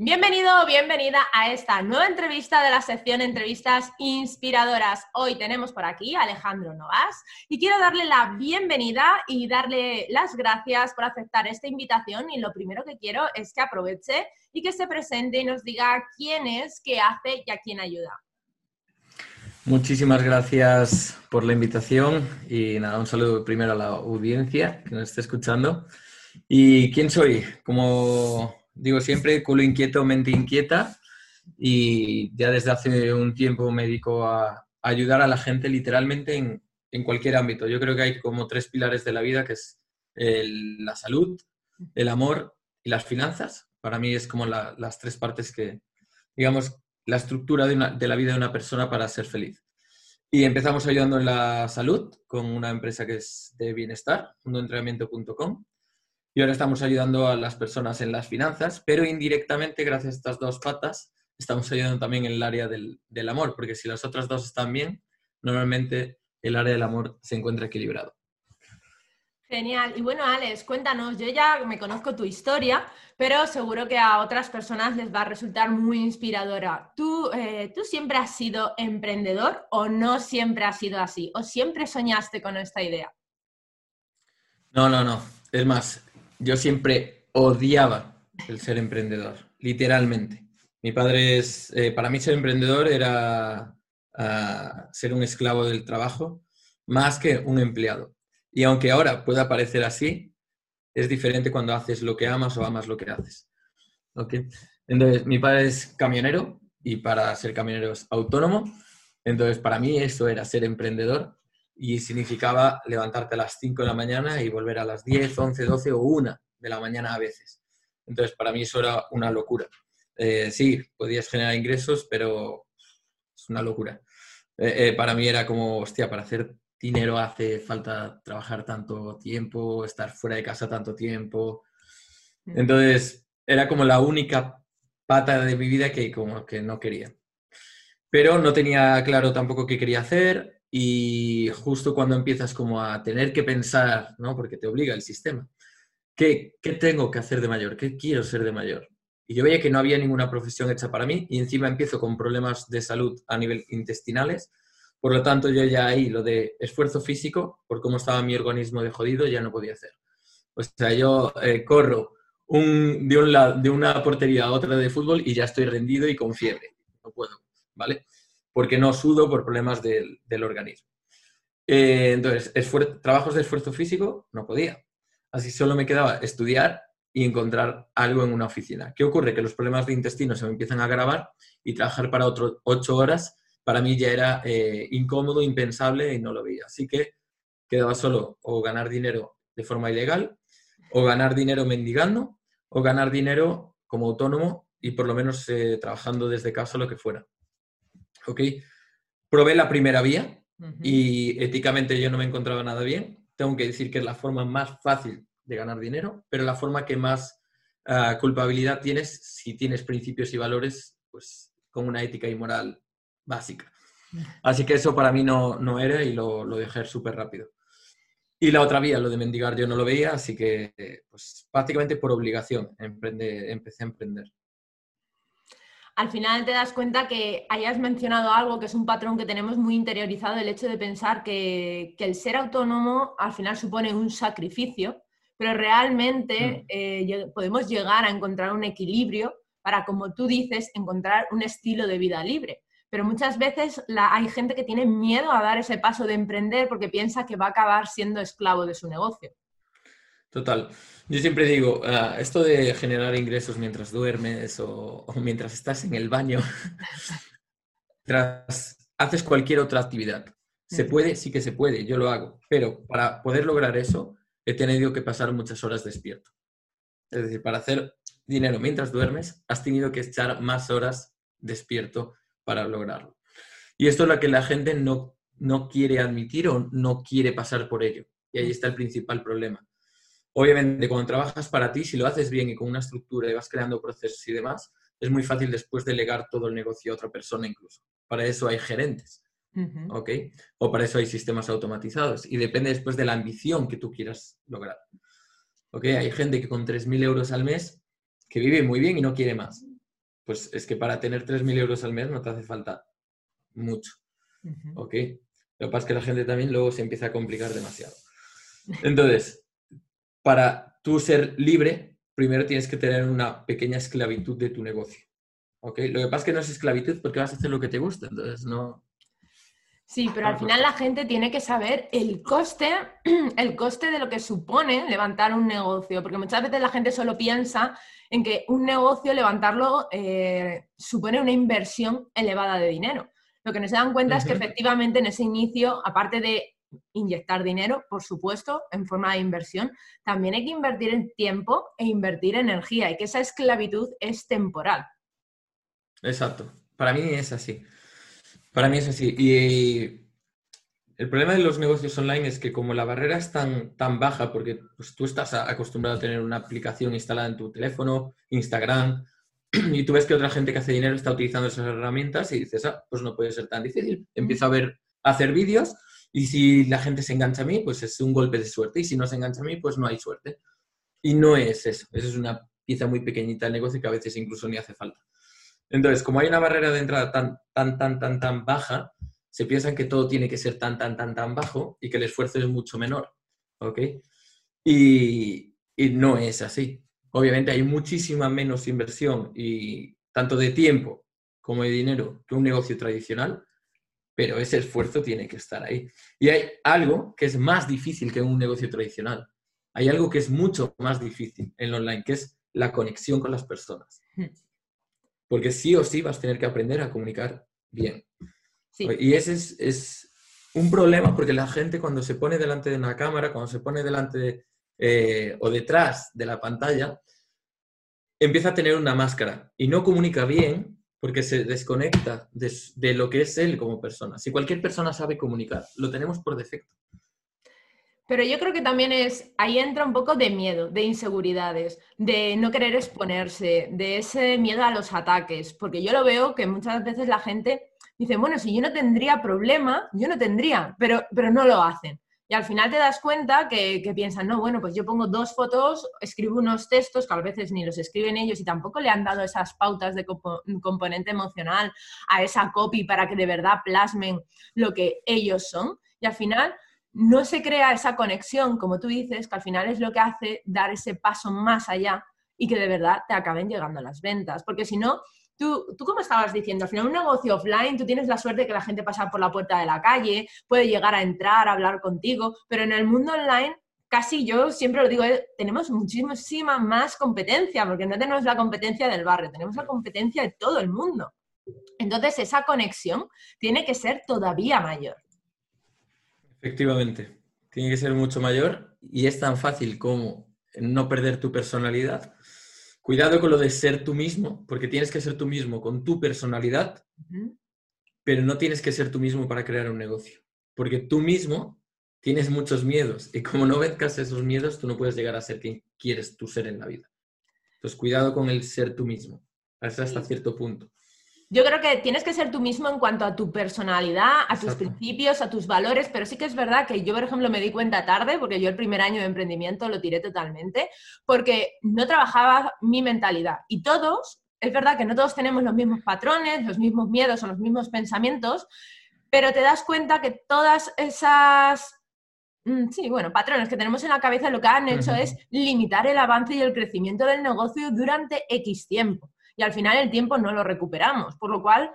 Bienvenido o bienvenida a esta nueva entrevista de la sección Entrevistas Inspiradoras. Hoy tenemos por aquí a Alejandro Novas y quiero darle la bienvenida y darle las gracias por aceptar esta invitación y lo primero que quiero es que aproveche y que se presente y nos diga quién es, qué hace y a quién ayuda. Muchísimas gracias por la invitación y nada, un saludo primero a la audiencia que nos esté escuchando. ¿Y quién soy? Como digo siempre, culo inquieto, mente inquieta y ya desde hace un tiempo me dedico a, ayudar a la gente literalmente en, en, cualquier ámbito. Yo creo que hay como tres pilares de la vida, que es la salud, el amor y las finanzas. Para mí es como las tres partes que, digamos, la estructura de, de, la vida de una persona para ser feliz. Y empezamos ayudando en la salud con una empresa que es de bienestar, mundoentrenamiento.com y ahora estamos ayudando a las personas en las finanzas, pero indirectamente, gracias a estas dos patas, estamos ayudando también en el área del, del amor, porque si las otras dos están bien, normalmente el área del amor se encuentra equilibrado. Genial. Y bueno, Alex, cuéntanos, yo ya me conozco tu historia, pero seguro que a otras personas les va a resultar muy inspiradora. ¿Tú, eh, ¿Tú siempre has sido emprendedor o no siempre has sido así? ¿O siempre soñaste con esta idea? No, no, no. Es más, yo siempre odiaba el ser emprendedor, literalmente. Mi padre es, eh, para mí ser emprendedor era uh, ser un esclavo del trabajo más que un empleado. Y aunque ahora pueda parecer así, es diferente cuando haces lo que amas o amas lo que haces. ¿Okay? Entonces, mi padre es camionero y para ser camionero es autónomo. Entonces, para mí eso era ser emprendedor y significaba levantarte a las 5 de la mañana y volver a las 10, 11, 12 o 1 de la mañana a veces. Entonces, para mí eso era una locura. Eh, sí, podías generar ingresos, pero es una locura. Eh, eh, para mí era como, hostia, para hacer dinero hace falta trabajar tanto tiempo, estar fuera de casa tanto tiempo. Mm. Entonces, era como la única pata de mi vida que como que no quería. Pero no tenía claro tampoco qué quería hacer y justo cuando empiezas como a tener que pensar, ¿no? Porque te obliga el sistema. ¿Qué, ¿Qué tengo que hacer de mayor? ¿Qué quiero ser de mayor? Y yo veía que no había ninguna profesión hecha para mí y encima empiezo con problemas de salud a nivel intestinales. Por lo tanto, yo ya ahí lo de esfuerzo físico, por cómo estaba mi organismo de jodido, ya no podía hacer. O sea, yo eh, corro un, de, un de una portería a otra de fútbol y ya estoy rendido y con fiebre. No puedo, ¿vale? Porque no sudo por problemas del, organismo. Eh, entonces, trabajos de esfuerzo físico no podía. Así solo me quedaba estudiar y encontrar algo en una oficina. ¿Qué ocurre? Que los problemas de intestino se me empiezan a agravar y trabajar para otras ocho horas para mí ya era eh, incómodo, impensable y no lo veía. Así que quedaba solo o ganar dinero de forma ilegal, o ganar dinero mendigando, o ganar dinero como autónomo y por lo menos eh, trabajando desde casa lo que fuera. ¿Ok? Probé la primera vía y éticamente yo no me encontraba nada bien. Tengo que decir que es la forma más fácil de ganar dinero, pero la forma que más ah, culpabilidad tienes si tienes principios y valores, pues con una ética y moral básica. Así que eso para mí no, no era y lo, lo dejé súper rápido. Y la otra vía, lo de mendigar, yo no lo veía, así que pues prácticamente por obligación empecé a emprender al final te das cuenta que hayas mencionado algo que es un patrón que tenemos muy interiorizado, el hecho de pensar que, el ser autónomo al final supone un sacrificio, pero realmente eh, podemos llegar a encontrar un equilibrio para, como tú dices, encontrar un estilo de vida libre. Pero muchas veces hay gente que tiene miedo a dar ese paso de emprender porque piensa que va a acabar siendo esclavo de su negocio. Total. Yo siempre digo, ah, esto de generar ingresos mientras duermes o, mientras estás en el baño, mientras haces cualquier otra actividad. Se puede, sí que se puede, yo lo hago, pero para poder lograr eso he tenido que pasar muchas horas despierto. Es decir, para hacer dinero mientras duermes, has tenido que echar más horas despierto para lograrlo. Y esto es lo que la gente no, no quiere admitir o no quiere pasar por ello. Y ahí está el principal problema. Obviamente, cuando trabajas para ti, si lo haces bien y con una estructura y vas creando procesos y demás, es muy fácil después delegar todo el negocio a otra persona incluso. Para eso hay gerentes, ¿ok? O para eso hay sistemas automatizados. Y depende después de la ambición que tú quieras lograr. ¿Ok? Hay gente que con 3.000 euros al mes, que vive muy bien y no quiere más. Pues es que para tener 3.000 euros al mes no te hace falta mucho. ¿Ok? Lo que pasa es que la gente también luego se empieza a complicar demasiado. Entonces, para tú ser libre, primero tienes que tener una pequeña esclavitud de tu negocio. ¿Ok? Lo que pasa es que no es esclavitud porque vas a hacer lo que te gusta, entonces no... Sí, pero al final la gente tiene que saber el coste, el coste de lo que supone levantar un negocio, porque muchas veces la gente solo piensa en que un negocio, levantarlo, eh, supone una inversión elevada de dinero. Lo que no se dan cuenta es que efectivamente en ese inicio, aparte de inyectar dinero, por supuesto, en forma de inversión, también hay que invertir en tiempo e invertir energía y que esa esclavitud es temporal. Exacto. Para mí es así. Para mí es así. Y el problema de los negocios online es que como la barrera es tan, tan baja, porque pues, tú estás acostumbrado a tener una aplicación instalada en tu teléfono, Instagram, y tú ves que otra gente que hace dinero está utilizando esas herramientas y dices, ah, pues no puede ser tan difícil. Empiezo a ver, a hacer vídeos y si la gente se engancha a mí, pues es un golpe de suerte y si no se engancha a mí, pues no hay suerte. Y no es eso, eso es una pieza muy pequeñita del negocio que a veces incluso ni hace falta. Entonces, como hay una barrera de entrada tan, tan, tan, tan, tan baja, se piensan que todo tiene que ser tan, tan, tan, tan bajo y que el esfuerzo es mucho menor. ¿Ok? Y, y no es así. Obviamente hay muchísima menos inversión y tanto de tiempo como de dinero que un negocio tradicional, pero ese esfuerzo tiene que estar ahí. Y hay algo que es más difícil que un negocio tradicional. Hay algo que es mucho más difícil en online, que es la conexión con las personas. Hmm. Porque sí o sí vas a tener que aprender a comunicar bien. Y ese es, un problema porque la gente cuando se pone delante de una cámara, cuando se pone delante de, eh, o detrás de la pantalla, empieza a tener una máscara y no comunica bien porque se desconecta de, lo que es él como persona. Si cualquier persona sabe comunicar, lo tenemos por defecto. Pero yo creo que también es, ahí entra un poco de miedo, de inseguridades, de no querer exponerse, de ese miedo a los ataques, porque yo lo veo que muchas veces la gente dice, bueno, si yo no tendría problema, yo no tendría, pero, pero no lo hacen. Y al final te das cuenta que, piensan, no, bueno, pues yo pongo dos fotos, escribo unos textos que a veces ni los escriben ellos y tampoco le han dado esas pautas de componente emocional a esa copy para que de verdad plasmen lo que ellos son. Y al final no se crea esa conexión, como tú dices, que al final es lo que hace dar ese paso más allá y que de verdad te acaben llegando las ventas. Porque si no, Tú, tú, como estabas diciendo, al final un negocio offline, tú tienes la suerte de que la gente pasa por la puerta de la calle, puede llegar a entrar, a hablar contigo, pero en el mundo online casi yo siempre lo digo, eh, tenemos muchísima más competencia, porque no tenemos la competencia del barrio, tenemos la competencia de todo el mundo. Entonces, esa conexión tiene que ser todavía mayor. Efectivamente, tiene que ser mucho mayor y es tan fácil como no perder tu personalidad Cuidado con lo de ser tú mismo, porque tienes que ser tú mismo con tu personalidad, pero no tienes que ser tú mismo para crear un negocio, porque tú mismo tienes muchos miedos y como no venzcas esos miedos, tú no puedes llegar a ser quien quieres tú ser en la vida. Entonces, cuidado con el ser tú mismo, hasta cierto punto. Yo creo que tienes que ser tú mismo en cuanto a tu personalidad, a tus principios, a tus valores, pero sí que es verdad que yo, por ejemplo, me di cuenta tarde, porque yo el primer año de emprendimiento lo tiré totalmente, porque no trabajaba mi mentalidad. Y todos, es verdad que no todos tenemos los mismos patrones, los mismos miedos o los mismos pensamientos, pero te das cuenta que todas esas mm, Sí, bueno, patrones que tenemos en la cabeza lo que han hecho es limitar el avance y el crecimiento del negocio durante X tiempo y al final el tiempo no lo recuperamos, por lo cual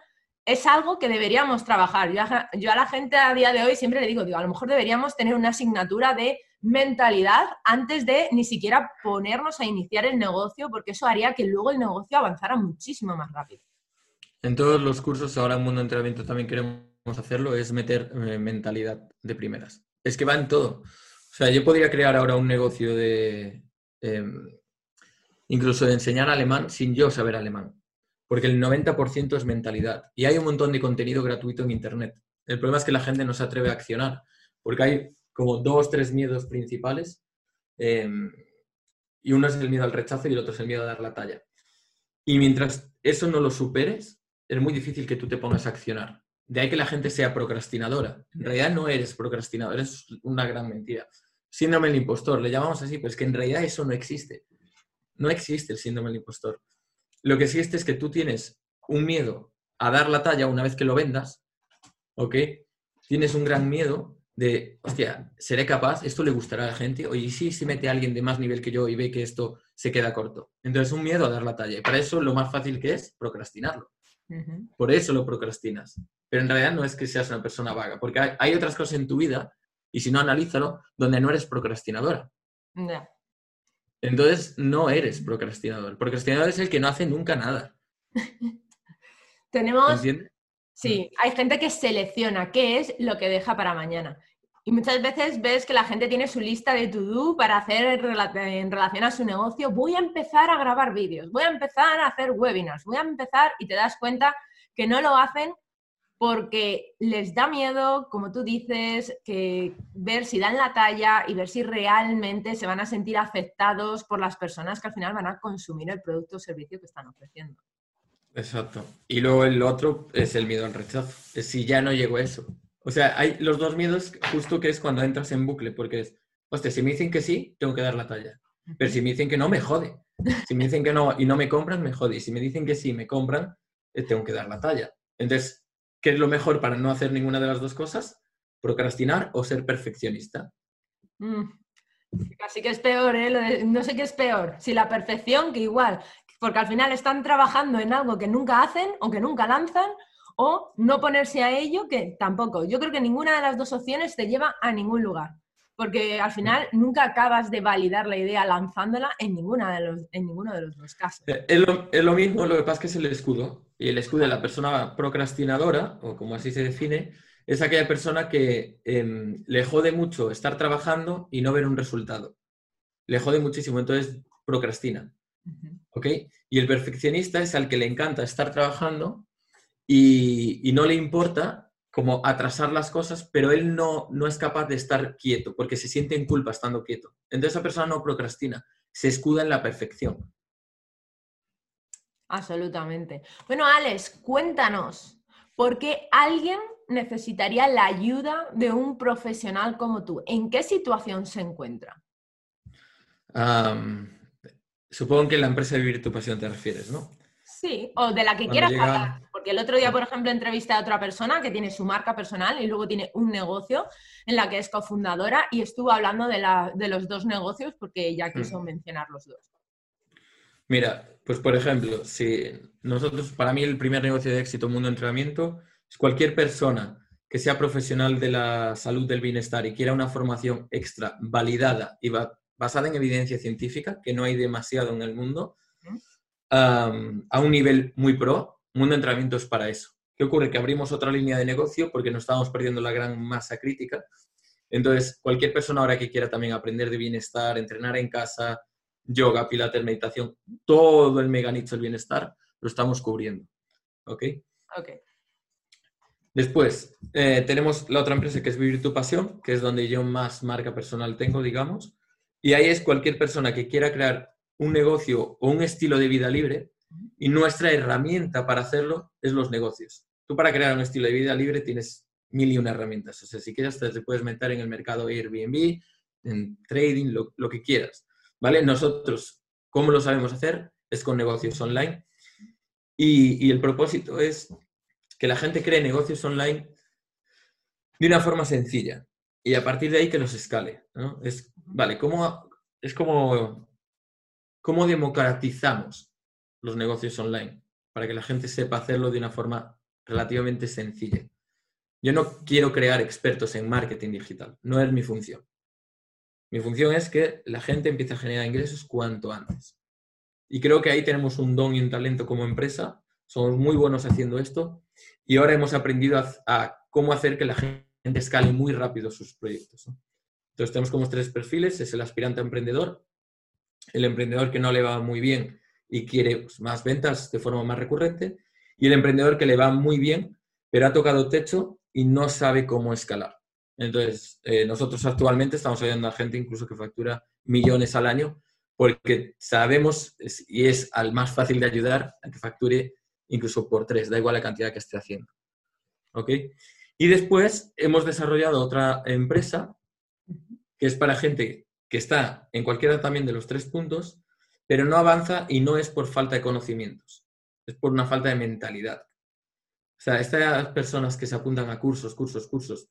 es algo que deberíamos trabajar. Yo a, la gente a día de hoy siempre le digo, a lo mejor deberíamos tener una asignatura de mentalidad antes de ni siquiera ponernos a iniciar el negocio, porque eso haría que luego el negocio avanzara muchísimo más rápido. En todos los cursos, ahora en Mundo de Entrenamiento también queremos hacerlo, es meter eh, mentalidad de primeras. Es que va en todo. O sea, yo podría crear ahora un negocio de... Em, incluso de enseñar alemán sin yo saber alemán, porque el 90% es mentalidad. Y hay un montón de contenido gratuito en Internet El problema es que la gente no se atreve a accionar, porque hay como dos, tres miedos principales. Em, y uno es el miedo al rechazo y el otro es el miedo a dar la talla. Y mientras eso no lo superes, es muy difícil que tú te pongas a accionar. De ahí que la gente sea procrastinadora. En realidad no eres procrastinador, es una gran mentira. Síndrome del impostor, le llamamos así, pero es que en realidad eso no existe. No existe el síndrome del impostor. Lo que existe es que tú tienes un miedo a dar la talla una vez que lo vendas, ¿ok? Tienes un gran miedo de, hostia, ¿seré capaz? ¿Esto le gustará a la gente? Oye, sí, si mete a alguien de más nivel que yo y ve que esto se queda corto. Entonces, un miedo a dar la talla. Y para eso lo más fácil que es procrastinarlo. Por eso lo procrastinas. Pero en realidad no es que seas una persona vaga, porque hay, otras cosas en tu vida, y si no, analízalo, donde no eres procrastinadora. Entonces, no eres procrastinador. Procrastinador es el que no hace nunca nada. Tenemos... Sí, hay gente que selecciona qué es lo que deja para mañana. Y muchas veces ves que la gente tiene su lista de to-do para hacer en relación a su negocio. Voy a empezar a grabar vídeos, voy a empezar a hacer webinars, voy a empezar y te das cuenta que no lo hacen porque les da miedo, como tú dices, que ver si dan la talla y ver si realmente se van a sentir afectados por las personas que al final van a consumir el producto o servicio que están ofreciendo. Exacto. Y luego el otro es el miedo al rechazo. Es si ya no llego a eso. O sea, hay los dos miedos justo que es cuando entras en bucle, porque es, hostia, si me dicen que sí, tengo que dar la talla. Pero si me dicen que no, me jode. Si me dicen que no y no me compran, me jode. Y si me dicen que sí, me compran, eh, tengo que dar la talla. Entonces, ¿qué es lo mejor para no hacer ninguna de las dos cosas? Procrastinar o ser perfeccionista. Mm. Así que es peor, ¿eh? No sé qué es peor. Si la perfección, que igual, porque al final están trabajando en algo que nunca hacen o que nunca lanzan, o no ponerse a ello, que tampoco. Yo creo que ninguna de las dos opciones te lleva a ningún lugar, porque al final nunca acabas de validar la idea lanzándola en, ninguna de los, en ninguno de los dos casos. Eh, es lo, es lo mismo, lo que pasa es que es el escudo. Y el escudo de la persona procrastinadora, o como así se define, es aquella persona que em, le jode mucho estar trabajando y no ver un resultado. Le jode muchísimo, entonces procrastina. ¿Ok? Y el perfeccionista es al que le encanta estar trabajando y, no le importa como atrasar las cosas, pero él no, no es capaz de estar quieto porque se siente en culpa estando quieto. Entonces esa persona no procrastina, se escuda en la perfección. Absolutamente. Bueno, Alex, cuéntanos, ¿por qué alguien necesitaría la ayuda de un profesional como tú? ¿En qué situación se encuentra? supongo que en la empresa de Vivir tu Pasión te refieres, ¿no? Sí, o de la que quieras hablar. Porque el otro día, por ejemplo, entrevisté a otra persona que tiene su marca personal y luego tiene un negocio en la que es cofundadora y estuvo hablando de, la, de los dos negocios porque ella mm. quiso mencionar los dos. Mira, pues por ejemplo, si nosotros, para mí el primer negocio de éxito Mundo Entrenamiento es cualquier persona que sea profesional de la salud del bienestar y quiera una formación extra validada y basada en evidencia científica, que no hay demasiado en el mundo, a un nivel muy pro, Mundo Entrenamiento es para eso. ¿Qué ocurre? Que abrimos otra línea de negocio porque nos estamos perdiendo la gran masa crítica. Entonces, cualquier persona ahora que quiera también aprender de bienestar, entrenar en casa, yoga, pilates, meditación, todo el mega nicho del bienestar, lo estamos cubriendo. ¿Ok? Ok. Después, eh, tenemos la otra empresa que es Vivir tu Pasión, que es donde yo más marca personal tengo, digamos. Y ahí es cualquier persona que quiera crear un negocio o un estilo de vida libre y nuestra herramienta para hacerlo es los negocios. Tú para crear un estilo de vida libre tienes mil y una herramientas. O sea, si quieres te puedes meter en el mercado Airbnb, en trading, lo, que quieras. ¿Vale? Nosotros, ¿cómo lo sabemos hacer? Es con negocios online. Y, el propósito es que la gente cree negocios online de una forma sencilla y a partir de ahí que los escale. Es, vale, ¿cómo, es como ¿Cómo democratizamos los negocios online? Para que la gente sepa hacerlo de una forma relativamente sencilla. Yo no quiero crear expertos en marketing digital, no es mi función. Mi función es que la gente empiece a generar ingresos cuanto antes. Y creo que ahí tenemos un don y un talento como empresa, somos muy buenos haciendo esto y ahora hemos aprendido a, cómo hacer que la gente escale muy rápido sus proyectos. Entonces tenemos como tres perfiles, es el aspirante emprendedor, el emprendedor que no le va muy bien y quiere pues, más ventas de forma más recurrente, y el emprendedor que le va muy bien, pero ha tocado techo y no sabe cómo escalar. Entonces, eh, nosotros actualmente estamos ayudando a gente incluso que factura millones al año porque sabemos y es al más fácil de ayudar a que facture incluso por tres, da igual la cantidad que esté haciendo. ¿Ok? Y después hemos desarrollado otra empresa que es para gente que está en cualquiera también de los tres puntos, pero no avanza y no es por falta de conocimientos, es por una falta de mentalidad. O sea, estas personas que se apuntan a cursos, cursos, cursos,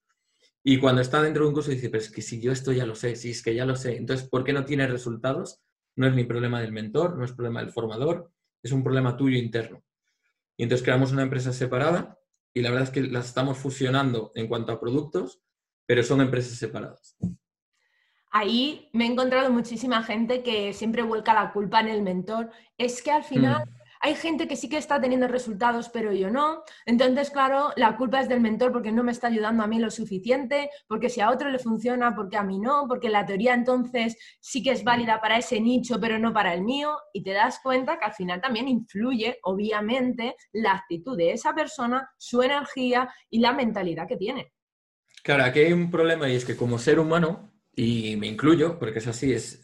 y cuando está dentro de un curso dice, pero es que si yo esto ya lo sé, si es que ya lo sé, entonces, ¿por qué no tiene resultados? No es ni problema del mentor, no es problema del formador, es un problema tuyo interno. Y entonces creamos una empresa separada y la verdad es que las estamos fusionando en cuanto a productos, pero son empresas separadas. Ahí me he encontrado muchísima gente que siempre vuelca la culpa en el mentor. Es que al final... Mm hay gente que sí que está teniendo resultados, pero yo no. Entonces, claro, la culpa es del mentor porque no me está ayudando a mí lo suficiente, porque si a otro le funciona, porque a mí no, porque la teoría entonces sí que es válida para ese nicho, pero no para el mío. Y te das cuenta que al final también influye, obviamente, la actitud de esa persona, su energía y la mentalidad que tiene. Claro, aquí hay un problema y es que como ser humano, y me incluyo, porque es así, es,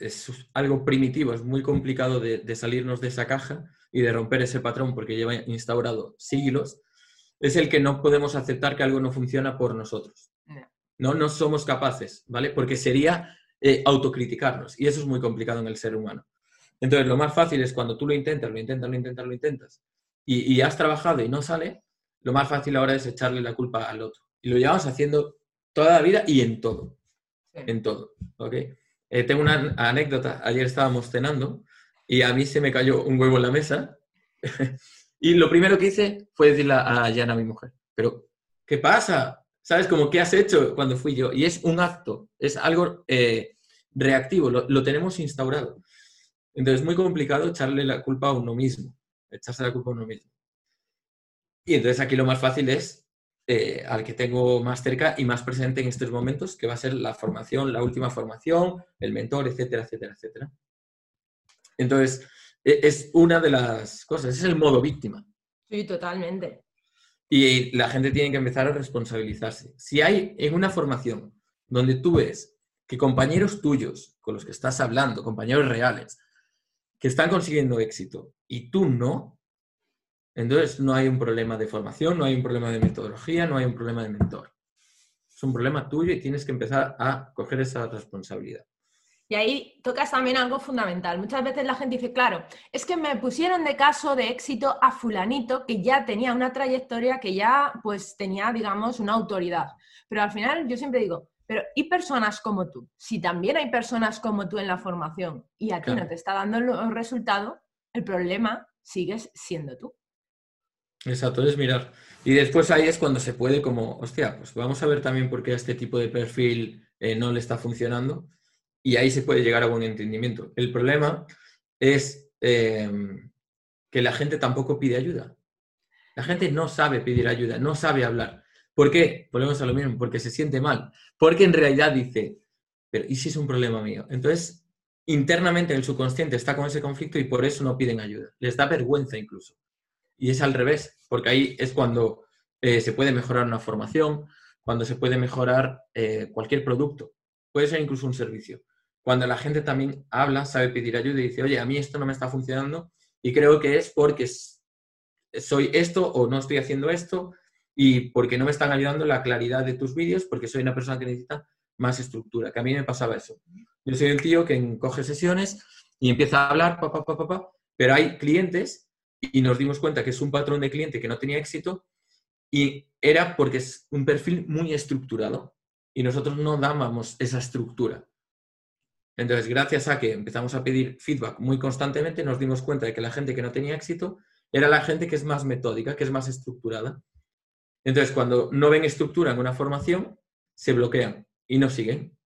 algo primitivo, es muy complicado de salirnos de esa caja y de romper ese patrón porque lleva instaurado siglos, es el que no podemos aceptar que algo no funciona por nosotros. No, no somos capaces, ¿vale? Porque sería eh, autocriticarnos y eso es muy complicado en el ser humano. Entonces, lo más fácil es cuando tú lo intentas, lo intentas, lo intentas, lo intentas y, has trabajado y no sale, lo más fácil ahora es echarle la culpa al otro. Y lo llevamos haciendo toda la vida y en todo. En todo, ¿ok? Eh, tengo una anécdota. Ayer estábamos cenando y a mí se me cayó un huevo en la mesa. y lo primero que hice fue decirle a Yana, mi mujer, pero ¿qué pasa? ¿Sabes? Como, ¿qué has hecho cuando fui yo? Y es un acto, es algo eh, reactivo, lo, tenemos instaurado. Entonces es muy complicado echarle la culpa a uno mismo, echarse la culpa a uno mismo. Y entonces aquí lo más fácil es eh, al que tengo más cerca y más presente en estos momentos, que va a ser la formación, la última formación, el mentor, etcétera, etcétera, etcétera. Entonces, e, es una de las cosas, es el modo víctima. Sí, totalmente. Y la gente tiene que empezar a responsabilizarse. Si hay en una formación donde tú ves que compañeros tuyos con los que estás hablando, compañeros reales, que están consiguiendo éxito y tú no, entonces no hay un problema de formación, no hay un problema de metodología, no hay un problema de mentor. Es un problema tuyo y tienes que empezar a coger esa responsabilidad. Y ahí tocas también algo fundamental. Muchas veces la gente dice, claro, es que me pusieron de caso de éxito a fulanito que ya tenía una trayectoria, que ya pues tenía, digamos, una autoridad. Pero al final yo siempre digo, pero ¿y personas como tú? Si también hay personas como tú en la formación y a ti no te está dando el resultado, el problema sigues siendo tú. Exacto, es mirar. Y después ahí es cuando se puede como, hostia, pues vamos a ver también por qué a este tipo de perfil eh, no le está funcionando y ahí se puede llegar a buen entendimiento. El problema es eh, que la gente tampoco pide ayuda. La gente no sabe pedir ayuda, no sabe hablar. ¿Por qué? Volvemos a lo mismo, porque se siente mal. Porque en realidad dice, pero ¿y si es un problema mío? Entonces, internamente el subconsciente está con ese conflicto y por eso no piden ayuda. Les da vergüenza incluso. Y es al revés, porque ahí es cuando eh, se puede mejorar una formación, cuando se puede mejorar eh, cualquier producto puede ser incluso un servicio. Cuando la gente también habla, sabe pedir ayuda y dice, oye, a mí esto no me está funcionando y creo que es porque soy esto o no estoy haciendo esto y porque no me están ayudando la claridad de tus vídeos porque soy una persona que necesita más estructura, que a mí me pasaba eso. Yo soy el tío que coge sesiones y empieza a hablar, pa, pa, pa, pero hay clientes y nos dimos cuenta que es un patrón de cliente que no tenía éxito y era porque es un perfil muy estructurado y nosotros no dábamos esa estructura. Entonces, gracias a que empezamos a pedir feedback muy constantemente, nos dimos cuenta de que la gente que no tenía éxito era la gente que es más metódica, que es más estructurada. Entonces, cuando no ven estructura en una formación, se bloquean y no siguen.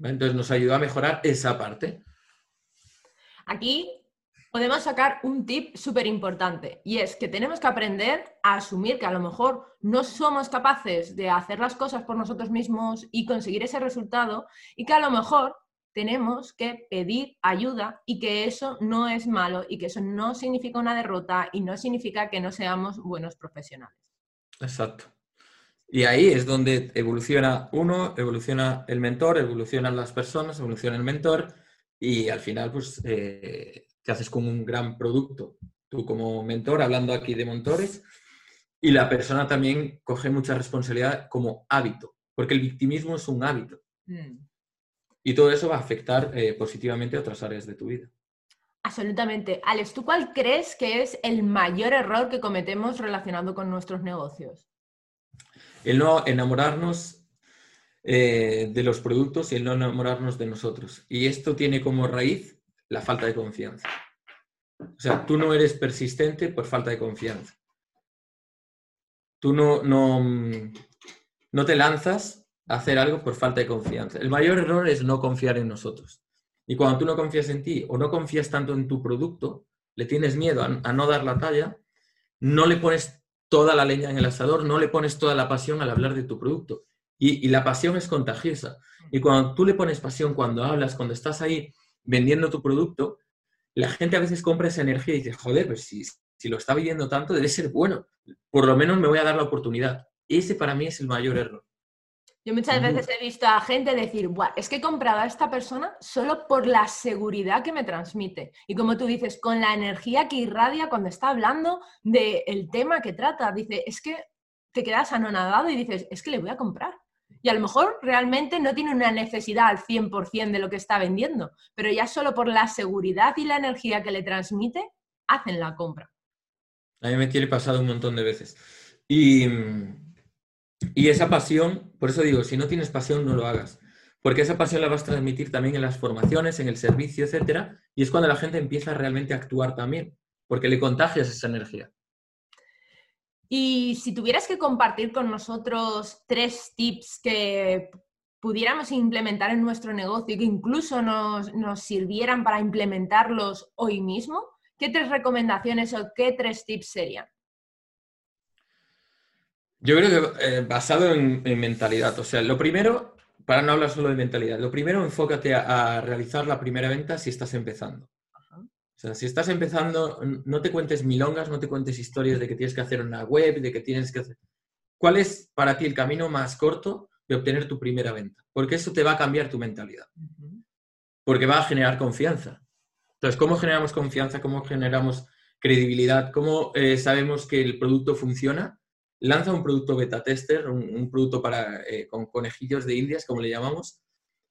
Entonces, nos ayudó a mejorar esa parte. Aquí podemos sacar un tip súper importante y es que tenemos que aprender a asumir que a lo mejor no somos capaces de hacer las cosas por nosotros mismos y conseguir ese resultado y que a lo mejor tenemos que pedir ayuda y que eso no es malo y que eso no significa una derrota y no significa que no seamos buenos profesionales. Exacto. Y ahí es donde evoluciona uno, evoluciona el mentor, evolucionan las personas, evoluciona el mentor y al final pues eh, te haces con un gran producto. Tú como mentor, hablando aquí de montores, y la persona también coge mucha responsabilidad como hábito, porque el victimismo es un hábito. Mm. Y todo eso va a afectar eh, positivamente a otras áreas de tu vida. Absolutamente. Alex, ¿tú cuál crees que es el mayor error que cometemos relacionado con nuestros negocios? El no enamorarnos eh, de los productos y el no enamorarnos de nosotros. Y esto tiene como raíz la falta de confianza. O sea, tú no eres persistente por falta de confianza. Tú no, no, no te lanzas a hacer algo por falta de confianza. El mayor error es no confiar en nosotros. Y cuando tú no confías en ti o no confías tanto en tu producto, le tienes miedo a, no dar la talla, no le pones toda la leña en el asador, no le pones toda la pasión al hablar de tu producto. Y, la pasión es contagiosa. Y cuando tú le pones pasión, cuando hablas, cuando estás ahí vendiendo tu producto, la gente a veces compra esa energía y dice, joder, pues si, si lo está viviendo tanto, debe ser bueno. Por lo menos me voy a dar la oportunidad. Ese para mí es el mayor error. Yo muchas veces he visto a gente decir, es que he comprado a esta persona solo por la seguridad que me transmite. Y como tú dices, con la energía que irradia cuando está hablando del tema que trata. Dice, es que te quedas anonadado y dices, es que le voy a comprar. Y a lo mejor realmente no tiene una necesidad al 100% de lo que está vendiendo, pero ya solo por la seguridad y la energía que le transmite, hacen la compra. A mí me tiene pasado un montón de veces. Y y esa pasión, por eso digo, si no tienes pasión, no lo hagas. Porque esa pasión la vas a transmitir también en las formaciones, en el servicio, etcétera. Y es cuando la gente empieza realmente a actuar también, porque le contagias esa energía. Y si tuvieras que compartir con nosotros tres tips que pudiéramos implementar en nuestro negocio y que incluso nos, nos sirvieran para implementarlos hoy mismo, ¿qué tres recomendaciones o qué tres tips serían? Yo creo que eh, basado en, mentalidad. O sea, lo primero, para no hablar solo de mentalidad, lo primero, enfócate a, realizar la primera venta si estás empezando. O sea, si estás empezando, no te cuentes milongas, no te cuentes historias de que tienes que hacer una web, de que tienes que hacer... ¿Cuál es para ti el camino más corto de obtener tu primera venta? Porque eso te va a cambiar tu mentalidad. Porque va a generar confianza. Entonces, ¿cómo generamos confianza? ¿Cómo generamos credibilidad? ¿Cómo eh, sabemos que el producto funciona? lanza un producto beta tester, un, producto para, eh, con conejillos de indias, como le llamamos,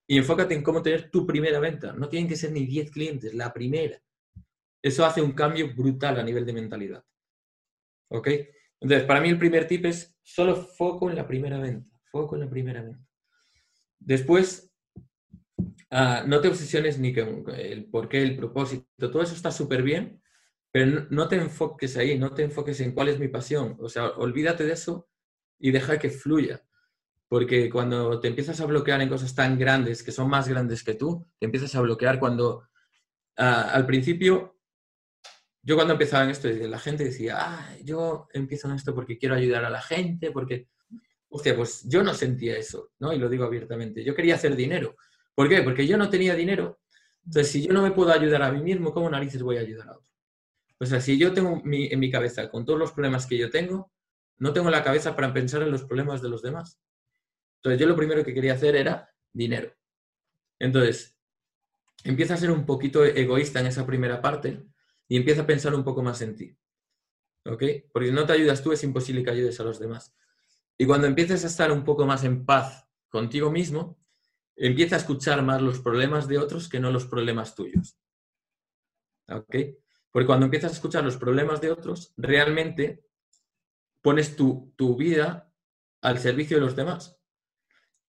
y enfócate en cómo tener tu primera venta. No tienen que ser ni 10 clientes, la primera. Eso hace un cambio brutal a nivel de mentalidad. ¿Ok? Entonces, para mí el primer tip es solo foco en la primera venta. Foco en la primera venta. Después, ah, no te obsesiones ni con el por qué, el propósito. Todo eso está súper bien, pero no te enfoques ahí, no te enfoques en cuál es mi pasión. O sea, olvídate de eso y deja que fluya. Porque cuando te empiezas a bloquear en cosas tan grandes, que son más grandes que tú, te empiezas a bloquear cuando ah, al principio, yo cuando empezaba en esto, la gente decía, ah, yo empiezo en esto porque quiero ayudar a la gente, porque, hostia, pues yo no sentía eso, ¿no? Y lo digo abiertamente, yo quería hacer dinero. ¿Por qué? Porque yo no tenía dinero. Entonces, si yo no me puedo ayudar a mí mismo, ¿cómo narices voy a ayudar a otros? O sea, si yo tengo en mi cabeza con todos los problemas que yo tengo, no tengo la cabeza para pensar en los problemas de los demás. Entonces, yo lo primero que quería hacer era dinero. Entonces, empieza a ser un poquito egoísta en esa primera parte y empieza a pensar un poco más en ti. ¿Ok? Porque si no te ayudas tú, es imposible que ayudes a los demás. Y cuando empieces a estar un poco más en paz contigo mismo, empieza a escuchar más los problemas de otros que no los problemas tuyos. ¿Ok? Porque cuando empiezas a escuchar los problemas de otros, realmente pones tu, vida al servicio de los demás.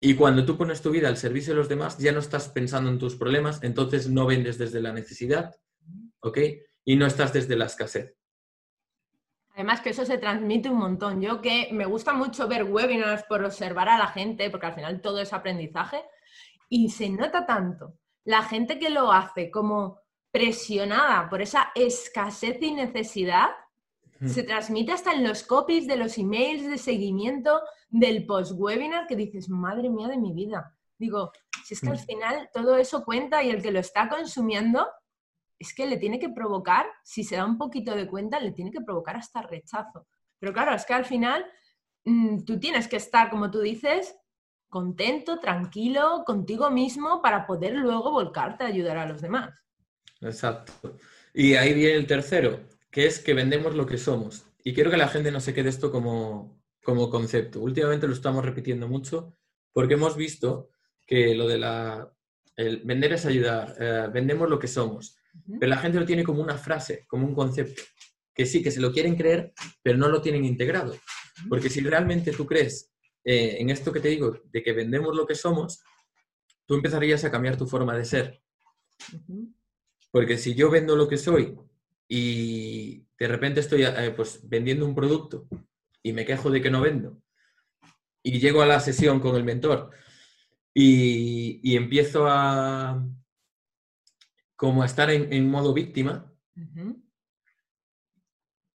Y cuando tú pones tu vida al servicio de los demás, ya no estás pensando en tus problemas, entonces no vendes desde la necesidad, ¿ok? Y no estás desde la escasez. Además que eso se transmite un montón. Yo que me gusta mucho ver webinars por observar a la gente, porque al final todo es aprendizaje, y se nota tanto la gente que lo hace como presionada por esa escasez y necesidad, hmm. se transmite hasta en los copies de los emails de seguimiento del post-webinar que dices, madre mía de mi vida. Digo, si es que al hmm. final todo eso cuenta y el que lo está consumiendo es que le tiene que provocar, si se da un poquito de cuenta, le tiene que provocar hasta rechazo. Pero claro, es que al final mm, tú tienes que estar, como tú dices, contento, tranquilo, contigo mismo para poder luego volcarte a ayudar a los demás. Exacto. Y ahí viene el tercero, que es que vendemos lo que somos. Y quiero que la gente no se quede esto como, como concepto. Últimamente lo estamos repitiendo mucho porque hemos visto que lo de la... El vender es ayudar, eh, vendemos lo que somos. Pero la gente lo tiene como una frase, como un concepto, que sí, que se lo quieren creer, pero no lo tienen integrado. Porque si realmente tú crees eh, en esto que te digo, de que vendemos lo que somos, tú empezarías a cambiar tu forma de ser. Porque si yo vendo lo que soy y de repente estoy eh, pues, vendiendo un producto y me quejo de que no vendo y llego a la sesión con el mentor y, empiezo a como a estar en, modo víctima,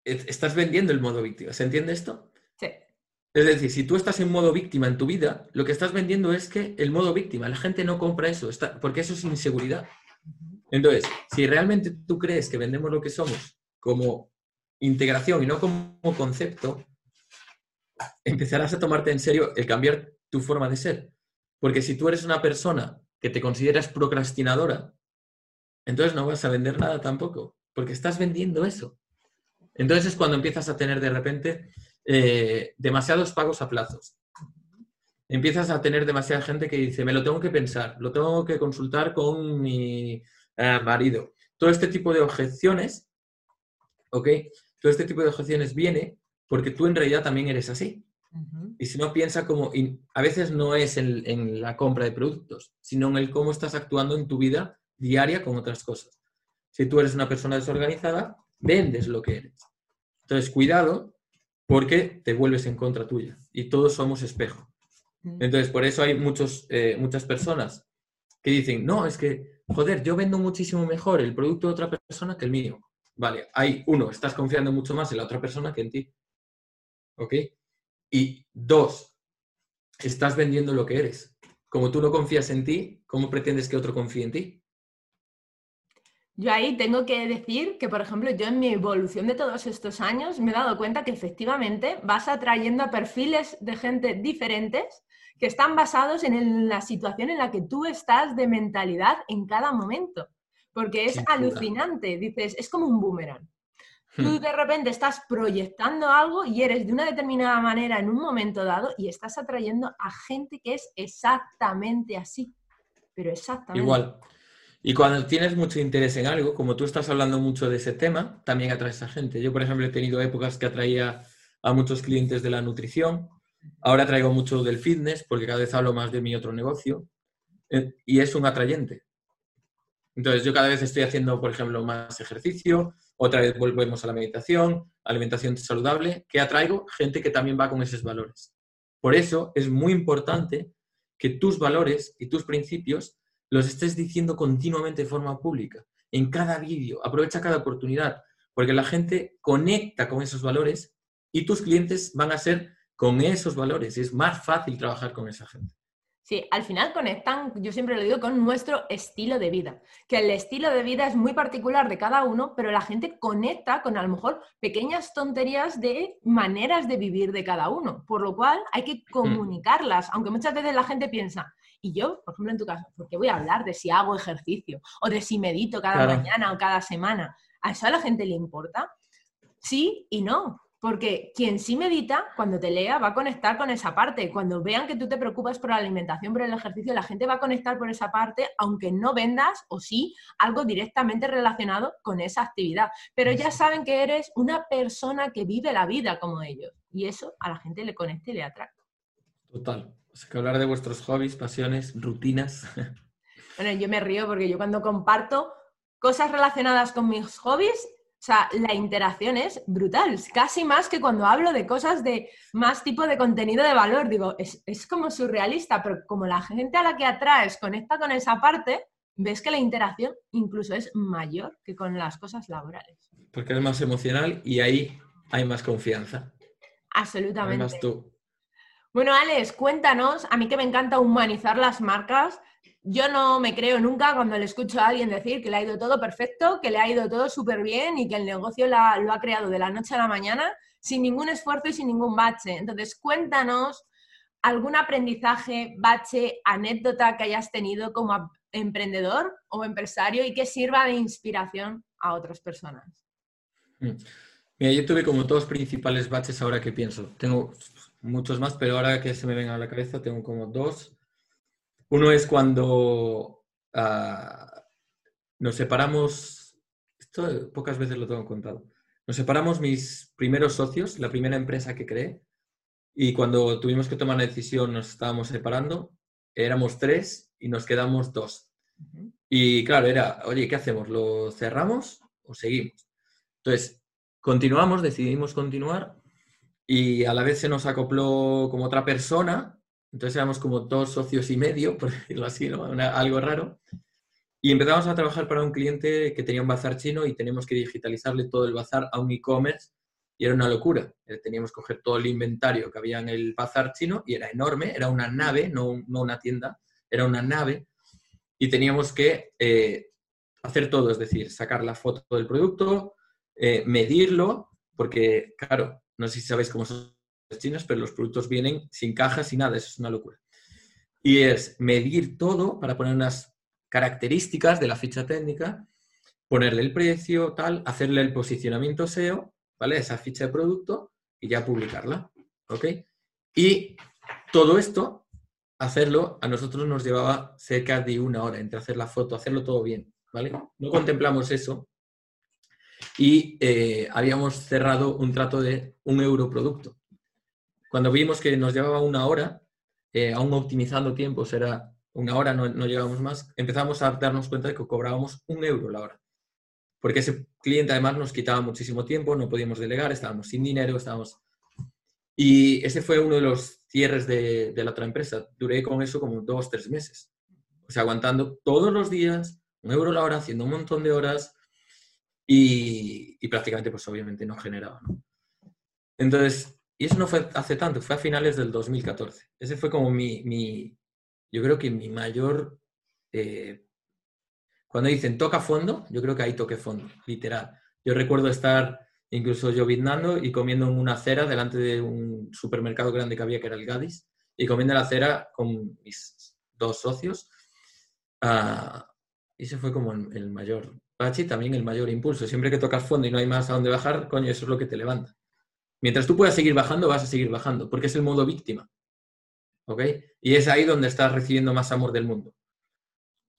estás vendiendo el modo víctima. ¿Se entiende esto? Sí. Es decir, si tú estás en modo víctima en tu vida, lo que estás vendiendo es que el modo víctima, la gente no compra eso, está, porque eso es inseguridad. Entonces, si realmente tú crees que vendemos lo que somos como integración y no como concepto, empezarás a tomarte en serio el cambiar tu forma de ser. Porque si tú eres una persona que te consideras procrastinadora, entonces no vas a vender nada tampoco, porque estás vendiendo eso. Entonces es cuando empiezas a tener de repente eh, demasiados pagos a plazos. Empiezas a tener demasiada gente que dice, me lo tengo que pensar, lo tengo que consultar con mi eh, marido. Todo este tipo de objeciones, ¿ok? Todo este tipo de objeciones viene porque tú en realidad también eres así. Y si no piensa como, a veces no es en, la compra de productos, sino en el cómo estás actuando en tu vida diaria con otras cosas. Si tú eres una persona desorganizada, vendes lo que eres. Entonces, cuidado porque te vuelves en contra tuya y todos somos espejo. Entonces, por eso hay muchos, eh, muchas personas que dicen, no, es que, joder, yo vendo muchísimo mejor el producto de otra persona que el mío. Vale, hay uno, estás confiando mucho más en la otra persona que en ti. ¿Ok? Y dos, estás vendiendo lo que eres. Como tú no confías en ti, ¿cómo pretendes que otro confíe en ti? Yo ahí tengo que decir que, por ejemplo, yo en mi evolución de todos estos años me he dado cuenta que efectivamente vas atrayendo a perfiles de gente diferentes que están basados en la situación en la que tú estás de mentalidad en cada momento. Porque es alucinante, dices, es como un boomerang. Tú hmm. de repente estás proyectando algo y eres de una determinada manera en un momento dado y estás atrayendo a gente que es exactamente así. Pero exactamente. Igual. Y cuando tienes mucho interés en algo, como tú estás hablando mucho de ese tema, también atraes a gente. Yo, por ejemplo, he tenido épocas que atraía a muchos clientes de la nutrición. Ahora traigo mucho del fitness porque cada vez hablo más de mi otro negocio. Eh, y es un atrayente. Entonces, yo cada vez estoy haciendo, por ejemplo, más ejercicio, otra vez volvemos a la meditación, alimentación saludable, que atraigo gente que también va con esos valores. Por eso es muy importante que tus valores y tus principios los estés diciendo continuamente de forma pública, en cada vídeo, aprovecha cada oportunidad, porque la gente conecta con esos valores y tus clientes van a ser con esos valores. Es más fácil trabajar con esa gente. Sí, al final conectan, yo siempre lo digo, con nuestro estilo de vida. Que el estilo de vida es muy particular de cada uno, pero la gente conecta con a lo mejor pequeñas tonterías de maneras de vivir de cada uno. Por lo cual hay que hmm. comunicarlas, aunque muchas veces la gente piensa, y yo, por ejemplo, en tu caso, ¿por qué voy a hablar de si hago ejercicio o de si medito cada mañana o cada semana? ¿A eso a la gente le importa? Sí y no. Porque quien sí medita, cuando te lea, va a conectar con esa parte. Cuando vean que tú te preocupas por la alimentación, por el ejercicio, la gente va a conectar por esa parte, aunque no vendas o sí algo directamente relacionado con esa actividad. Pero ya saben que eres una persona que vive la vida como ellos. Y eso a la gente le conecta y le atrae. Total. O sea, que hablar de vuestros hobbies, pasiones, rutinas. Bueno, yo me río porque yo cuando comparto cosas relacionadas con mis hobbies, o sea, la interacción es brutal, casi más que cuando hablo de cosas de más tipo de contenido de valor. Digo, es, como surrealista, pero como la gente a la que atraes conecta con esa parte, ves que la interacción incluso es mayor que con las cosas laborales. Porque es más emocional y ahí hay más confianza. Absolutamente. Además tú. Bueno, Alex, cuéntanos, a mí que me encanta humanizar las marcas, yo no me creo nunca cuando le escucho a alguien decir que le ha ido todo perfecto, que le ha ido todo súper bien y que el negocio lo ha creado de la noche a la mañana sin ningún esfuerzo y sin ningún bache. Entonces, cuéntanos algún aprendizaje, bache, anécdota que hayas tenido como emprendedor o empresario y que sirva de inspiración a otras personas. Mm. Mira, yo tuve como dos principales baches ahora que pienso. Tengo muchos más, pero ahora que se me ven a la cabeza tengo como dos. Uno es cuando ah, nos separamos, esto pocas veces lo tengo contado, nos separamos mis primeros socios, la primera empresa que creé, y cuando tuvimos que tomar la decisión nos estábamos separando, éramos tres y nos quedamos dos. Y claro, era, oye, ¿qué hacemos? ¿Lo cerramos o seguimos? Entonces, continuamos, decidimos continuar y a la vez se nos acopló como otra persona, entonces éramos como dos socios y medio, por decirlo así, algo raro. Y empezamos a trabajar para un cliente que tenía un bazar chino y teníamos que digitalizarle todo el bazar a un e-commerce y era una locura. Eh, teníamos que coger todo el inventario que había en el bazar chino y era enorme, era una nave, no, no una tienda, era una nave y teníamos que eh, hacer todo, es decir, sacar la foto del producto, eh, medirlo, porque claro, no sé si sabéis cómo son los chinos, pero los productos vienen sin cajas, sin nada, eso es una locura. Y es medir todo para poner unas características de la ficha técnica, ponerle el precio, tal, hacerle el posicionamiento SEO, ¿vale? Esa ficha de producto y ya publicarla, ¿ok? Y todo esto, hacerlo, a nosotros nos llevaba cerca de una hora entre hacer la foto, hacerlo todo bien, ¿vale? No contemplamos eso y eh, habíamos cerrado un trato de un euro producto. Cuando vimos que nos llevaba una hora, eh, aún optimizando tiempos, era una hora, no, no llevábamos más, empezamos a darnos cuenta de que cobrábamos un euro la hora. Porque ese cliente además nos quitaba muchísimo tiempo, no podíamos delegar, estábamos sin dinero, estábamos... Y ese fue uno de los cierres de, de la otra empresa. Duré con eso como dos, tres meses. O sea, aguantando todos los días, un euro la hora, haciendo un montón de horas, y, prácticamente, pues obviamente no generaba. Entonces, y eso no fue hace tanto, fue a finales del 2014. Ese fue como mi, mi yo creo que mi mayor, eh, cuando dicen toca fondo, yo creo que ahí toqué fondo, literal. Yo recuerdo estar incluso lloviznando y comiendo en una acera delante de un supermercado grande que había, que era el Gadis, y comiendo la acera con mis dos socios. Ah, y ese fue como el mayor Pachi, también el mayor impulso. Siempre que tocas fondo y no hay más a dónde bajar, coño, eso es lo que te levanta. Mientras tú puedas seguir bajando, vas a seguir bajando, porque es el modo víctima. ¿Ok? Y es ahí donde estás recibiendo más amor del mundo.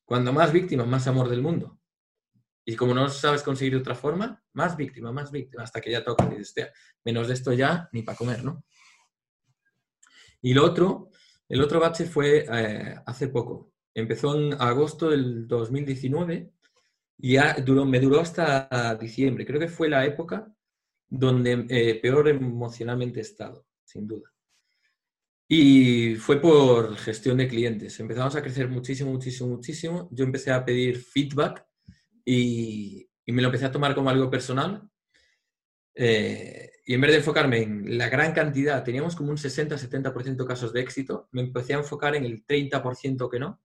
Cuando más víctima, más amor del mundo. Y como no sabes conseguir de otra forma, más víctima, más víctima, hasta que ya toca y dices, menos de esto ya, ni para comer, ¿no? Y lo otro, el otro bache fue eh, hace poco. Empezó en agosto del 2019 y duró, me duró hasta diciembre. Creo que fue la época donde eh, peor emocionalmente he estado, sin duda. Y fue por gestión de clientes. Empezamos a crecer muchísimo, muchísimo, muchísimo. Yo empecé a pedir feedback y, y me lo empecé a tomar como algo personal. Eh, y en vez de enfocarme en la gran cantidad, teníamos como un 60-70% casos de éxito, me empecé a enfocar en el 30% que no.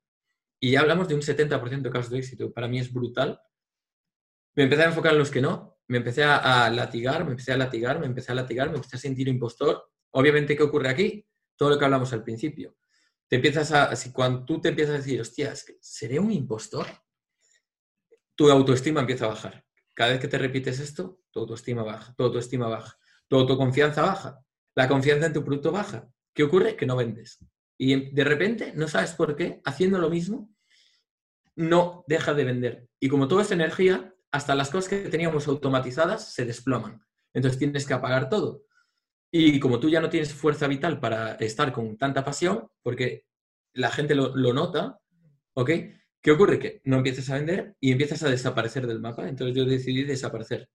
Y ya hablamos de un 70% de casos de éxito. Para mí es brutal. Me empecé a enfocar en los que no. Me empecé a, latigar, me empecé a latigar, me empecé a latigar, me empecé a sentir impostor. Obviamente, ¿qué ocurre aquí? Todo lo que hablamos al principio. Te empiezas a, cuando tú te empiezas a decir, hostia, ¿seré un impostor? Tu autoestima empieza a bajar. Cada vez que te repites esto, tu autoestima baja, tu autoestima baja, tu autoconfianza baja, la confianza en tu producto baja. ¿Qué ocurre? Que no vendes. Y de repente, no sabes por qué, haciendo lo mismo, no deja de vender. Y como todo es energía, hasta las cosas que teníamos automatizadas se desploman. Entonces tienes que apagar todo. Y como tú ya no tienes fuerza vital para estar con tanta pasión, porque la gente lo, nota, ¿ok? ¿Qué ocurre? Que no empiezas a vender y empiezas a desaparecer del mapa. Entonces yo decidí desaparecer.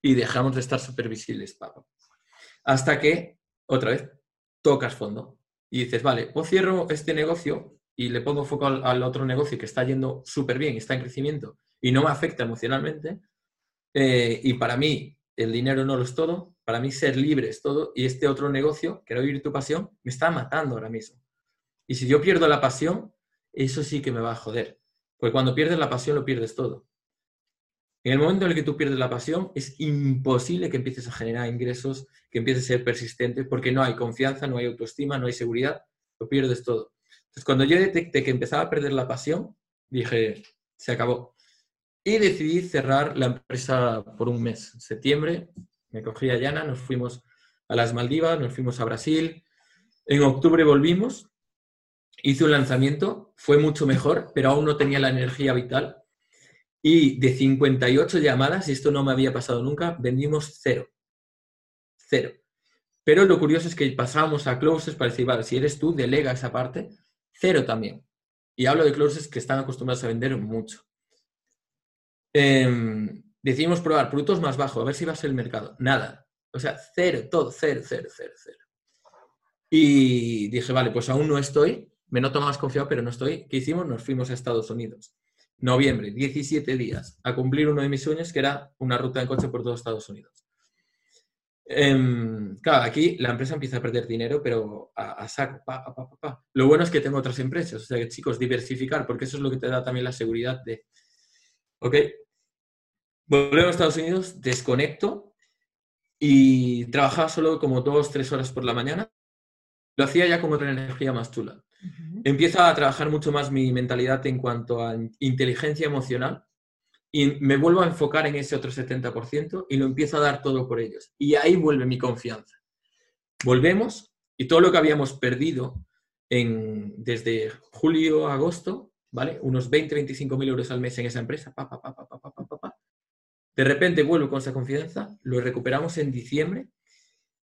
Y dejamos de estar súper visibles, papá. Hasta que, otra vez, tocas fondo y dices, vale, o cierro este negocio y le pongo foco al, otro negocio que está yendo súper bien, está en crecimiento y no me afecta emocionalmente. Eh, y para mí el dinero no lo es todo, para mí ser libre es todo y este otro negocio, quiero vivir tu pasión, me está matando ahora mismo. Y si yo pierdo la pasión, eso sí que me va a joder. Porque cuando pierdes la pasión lo pierdes todo. En el momento en el que tú pierdes la pasión, es imposible que empieces a generar ingresos, que empieces a ser persistente, porque no hay confianza, no hay autoestima, no hay seguridad, lo pierdes todo. Entonces, cuando yo detecté que empezaba a perder la pasión, dije, se acabó. Y decidí cerrar la empresa por un mes. En septiembre me cogí a Yana, nos fuimos a las Maldivas, nos fuimos a Brasil. En octubre volvimos, hice un lanzamiento, fue mucho mejor, pero aún no tenía la energía vital y de 58 llamadas, y esto no me había pasado nunca, vendimos cero. Cero. Pero lo curioso es que pasábamos a closes para decir, vale, si eres tú, delega esa parte, cero también. Y hablo de closes que están acostumbrados a vender mucho. Em, decidimos probar productos más bajos, a ver si va a ser el mercado. Nada. O sea, cero, todo, cero, cero, cero, cero. Y dije, vale, pues aún no estoy, me noto más confiado, pero no estoy. ¿Qué hicimos? Nos fuimos a Estados Unidos noviembre, 17 días, a cumplir uno de mis sueños, que era una ruta de coche por todo Estados Unidos. Em, claro, aquí la empresa empieza a perder dinero, pero a, saco. Lo bueno es que tengo otras empresas, o sea que chicos, diversificar, porque eso es lo que te da también la seguridad de, ok, volvemos a Estados Unidos, desconecto y trabajaba solo como dos, tres horas por la mañana. Lo hacía ya con otra energía más chula. Empiezo a trabajar mucho más mi mentalidad en cuanto a inteligencia emocional y me vuelvo a enfocar en ese otro 70% y lo empiezo a dar todo por ellos. Y ahí vuelve mi confianza. Volvemos y todo lo que habíamos perdido en, desde julio a agosto, ¿vale? Unos 20, 25 mil euros al mes en esa empresa, de repente vuelvo con esa confianza, lo recuperamos en diciembre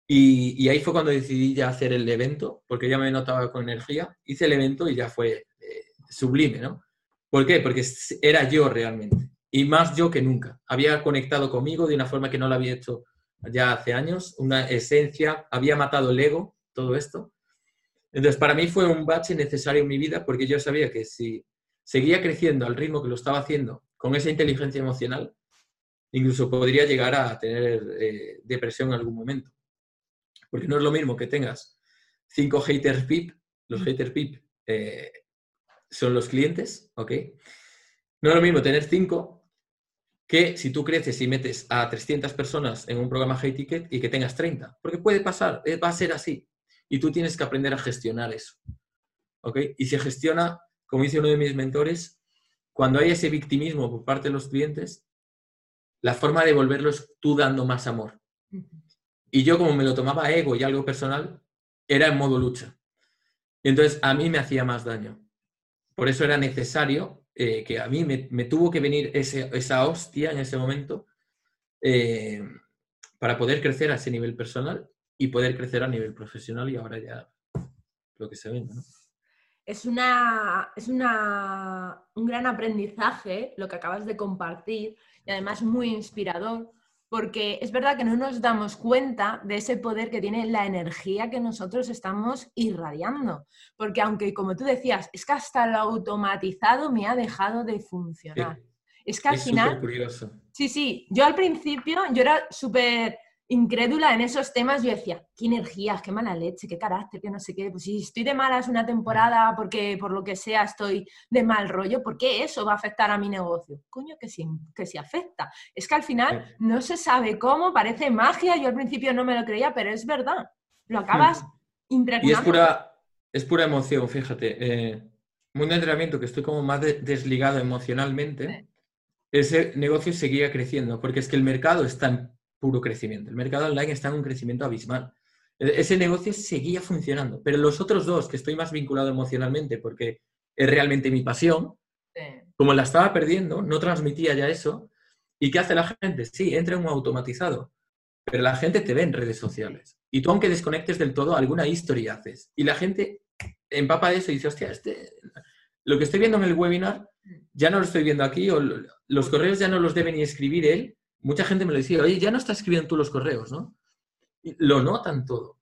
y, ahí fue cuando decidí ya hacer el evento, porque ya me notaba con energía. Hice el evento y ya fue eh, sublime, ¿no? ¿Por qué? Porque era yo realmente. Y más yo que nunca. Había conectado conmigo de una forma que no lo había hecho ya hace años. Una esencia. Había matado el ego, todo esto. Entonces, para mí fue un bache necesario en mi vida porque yo sabía que si seguía creciendo al ritmo que lo estaba haciendo, con esa inteligencia emocional, incluso podría llegar a tener eh, depresión en algún momento. Porque no es lo mismo que tengas cinco haters PIP, los haters PIP eh, son los clientes, ¿ok? No es lo mismo tener cinco que si tú creces y metes a 300 personas en un programa high ticket y que tengas 30, porque puede pasar, eh, va a ser así. Y tú tienes que aprender a gestionar eso, ¿ok? Y se gestiona, como dice uno de mis mentores, cuando hay ese victimismo por parte de los clientes, la forma de devolverlo es tú dando más amor. Y yo como me lo tomaba ego y algo personal, era en modo lucha. Entonces a mí me hacía más daño. Por eso era necesario eh, que a mí me, tuvo que venir esa hostia en ese momento eh, para poder crecer a ese nivel personal y poder crecer a nivel profesional y ahora ya lo que se ve, ¿no? Es, una, es una, un gran aprendizaje lo que acabas de compartir y además muy inspirador porque es verdad que no nos damos cuenta de ese poder que tiene la energía que nosotros estamos irradiando. Porque aunque, como tú decías, es que hasta lo automatizado me ha dejado de funcionar. Es que al final... Curioso. Sí, sí, yo al principio, yo era súper incrédula en esos temas, yo decía, qué energía, qué mala leche, qué carácter, qué no sé qué. Pues si estoy de malas una temporada porque por lo que sea estoy de mal rollo, ¿por qué eso va a afectar a mi negocio? Coño, que sí, que sí afecta. Es que al final no se sabe cómo, parece magia, yo al principio no me lo creía, pero es verdad. Lo acabas impregnando. Y es pura, es pura emoción, fíjate. Eh, un entrenamiento que estoy como más desligado emocionalmente, ese negocio seguía creciendo, porque es que el mercado está en puro crecimiento. El mercado online está en un crecimiento abismal. E-, ese negocio seguía funcionando, pero los otros dos, que estoy más vinculado emocionalmente porque es realmente mi pasión, como la estaba perdiendo, no transmitía ya eso. ¿Y qué hace la gente? Sí, entra en un automatizado, pero la gente te ve en redes sociales. Y tú, aunque desconectes del todo, alguna historia haces. Y la gente empapa de eso y dice, hostia, este, lo que estoy viendo en el webinar ya no lo estoy viendo aquí, o los correos ya no los debe ni escribir él, mucha gente me lo decía, oye, ya no estás escribiendo tú los correos, ¿no? lo notan todo.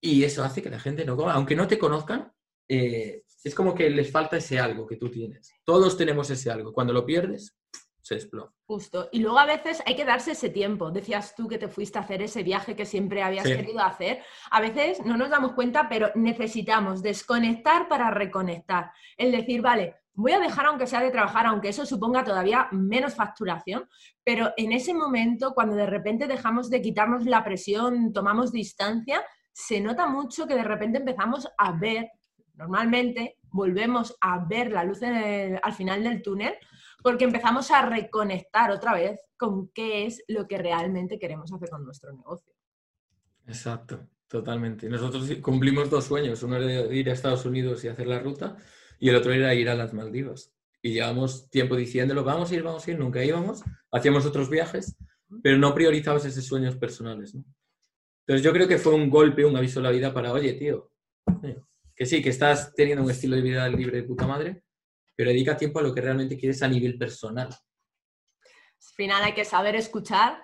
Y eso hace que la gente no aunque no te conozcan, eh, es como que les falta ese algo que tú tienes. Todos tenemos ese algo. Cuando lo pierdes, se desploma. Justo. Y luego a veces hay que darse ese tiempo. Decías tú que te fuiste a hacer ese viaje que siempre habías querido hacer. A veces no nos damos cuenta, pero necesitamos desconectar para reconectar. El decir, vale, voy a dejar aunque sea de trabajar, aunque eso suponga todavía menos facturación, pero en ese momento, cuando de repente dejamos de quitarnos la presión, tomamos distancia, se nota mucho que de repente empezamos a ver, normalmente volvemos a ver la luz al final del túnel, porque empezamos a reconectar otra vez con qué es lo que realmente queremos hacer con nuestro negocio. Exacto, totalmente. Nosotros cumplimos dos sueños, uno era ir a Estados Unidos y hacer la ruta, y el otro era ir a las Maldivas. Y llevamos tiempo diciéndolo, vamos a ir, vamos a ir, nunca íbamos, hacíamos otros viajes, pero no priorizabas esos sueños personales. ¿no? Entonces yo creo que fue un golpe, un aviso a la vida para, oye, tío, que sí, que estás teniendo un estilo de vida libre de puta madre, pero dedica tiempo a lo que realmente quieres a nivel personal. Al final hay que saber escuchar,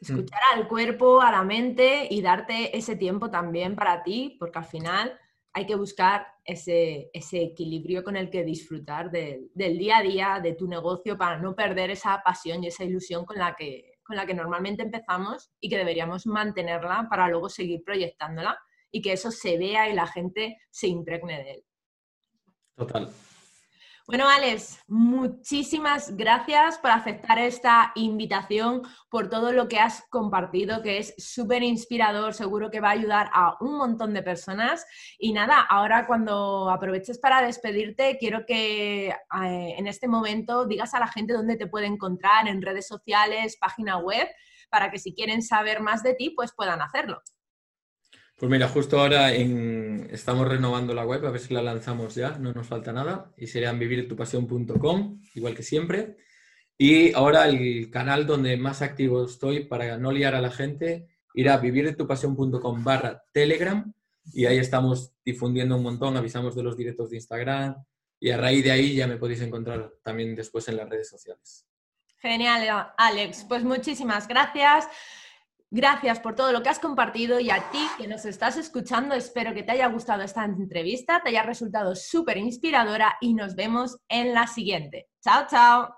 escuchar al cuerpo, a la mente y darte ese tiempo también para ti, porque al final hay que buscar ese, equilibrio con el que disfrutar del día a día, de tu negocio, para no perder esa pasión y esa ilusión con la que, con la que normalmente empezamos y que deberíamos mantenerla para luego seguir proyectándola y que eso se vea y la gente se impregne de él. Total. Bueno, Alex, muchísimas gracias por aceptar esta invitación, por todo lo que has compartido, que es súper inspirador, seguro que va a ayudar a un montón de personas. Y nada, ahora cuando aproveches para despedirte, quiero que eh, en este momento digas a la gente dónde te puede encontrar en redes sociales, página web, para que si quieren saber más de ti, pues puedan hacerlo. Pues mira, justo ahora estamos renovando la web, a ver si la lanzamos ya, no nos falta nada, y sería vivirtupasión.com, igual que siempre. Y ahora el canal donde más activo estoy para no liar a la gente, ir a vivirtupasión.com barra Telegram, y ahí estamos difundiendo un montón, avisamos de los directos de Instagram, y a raíz de ahí ya me podéis encontrar también después en las redes sociales. Genial, Alex. Pues muchísimas gracias. Gracias por todo lo que has compartido y a ti que nos estás escuchando, espero que te haya gustado esta entrevista, te haya resultado súper inspiradora y nos vemos en la siguiente. Chao, chao.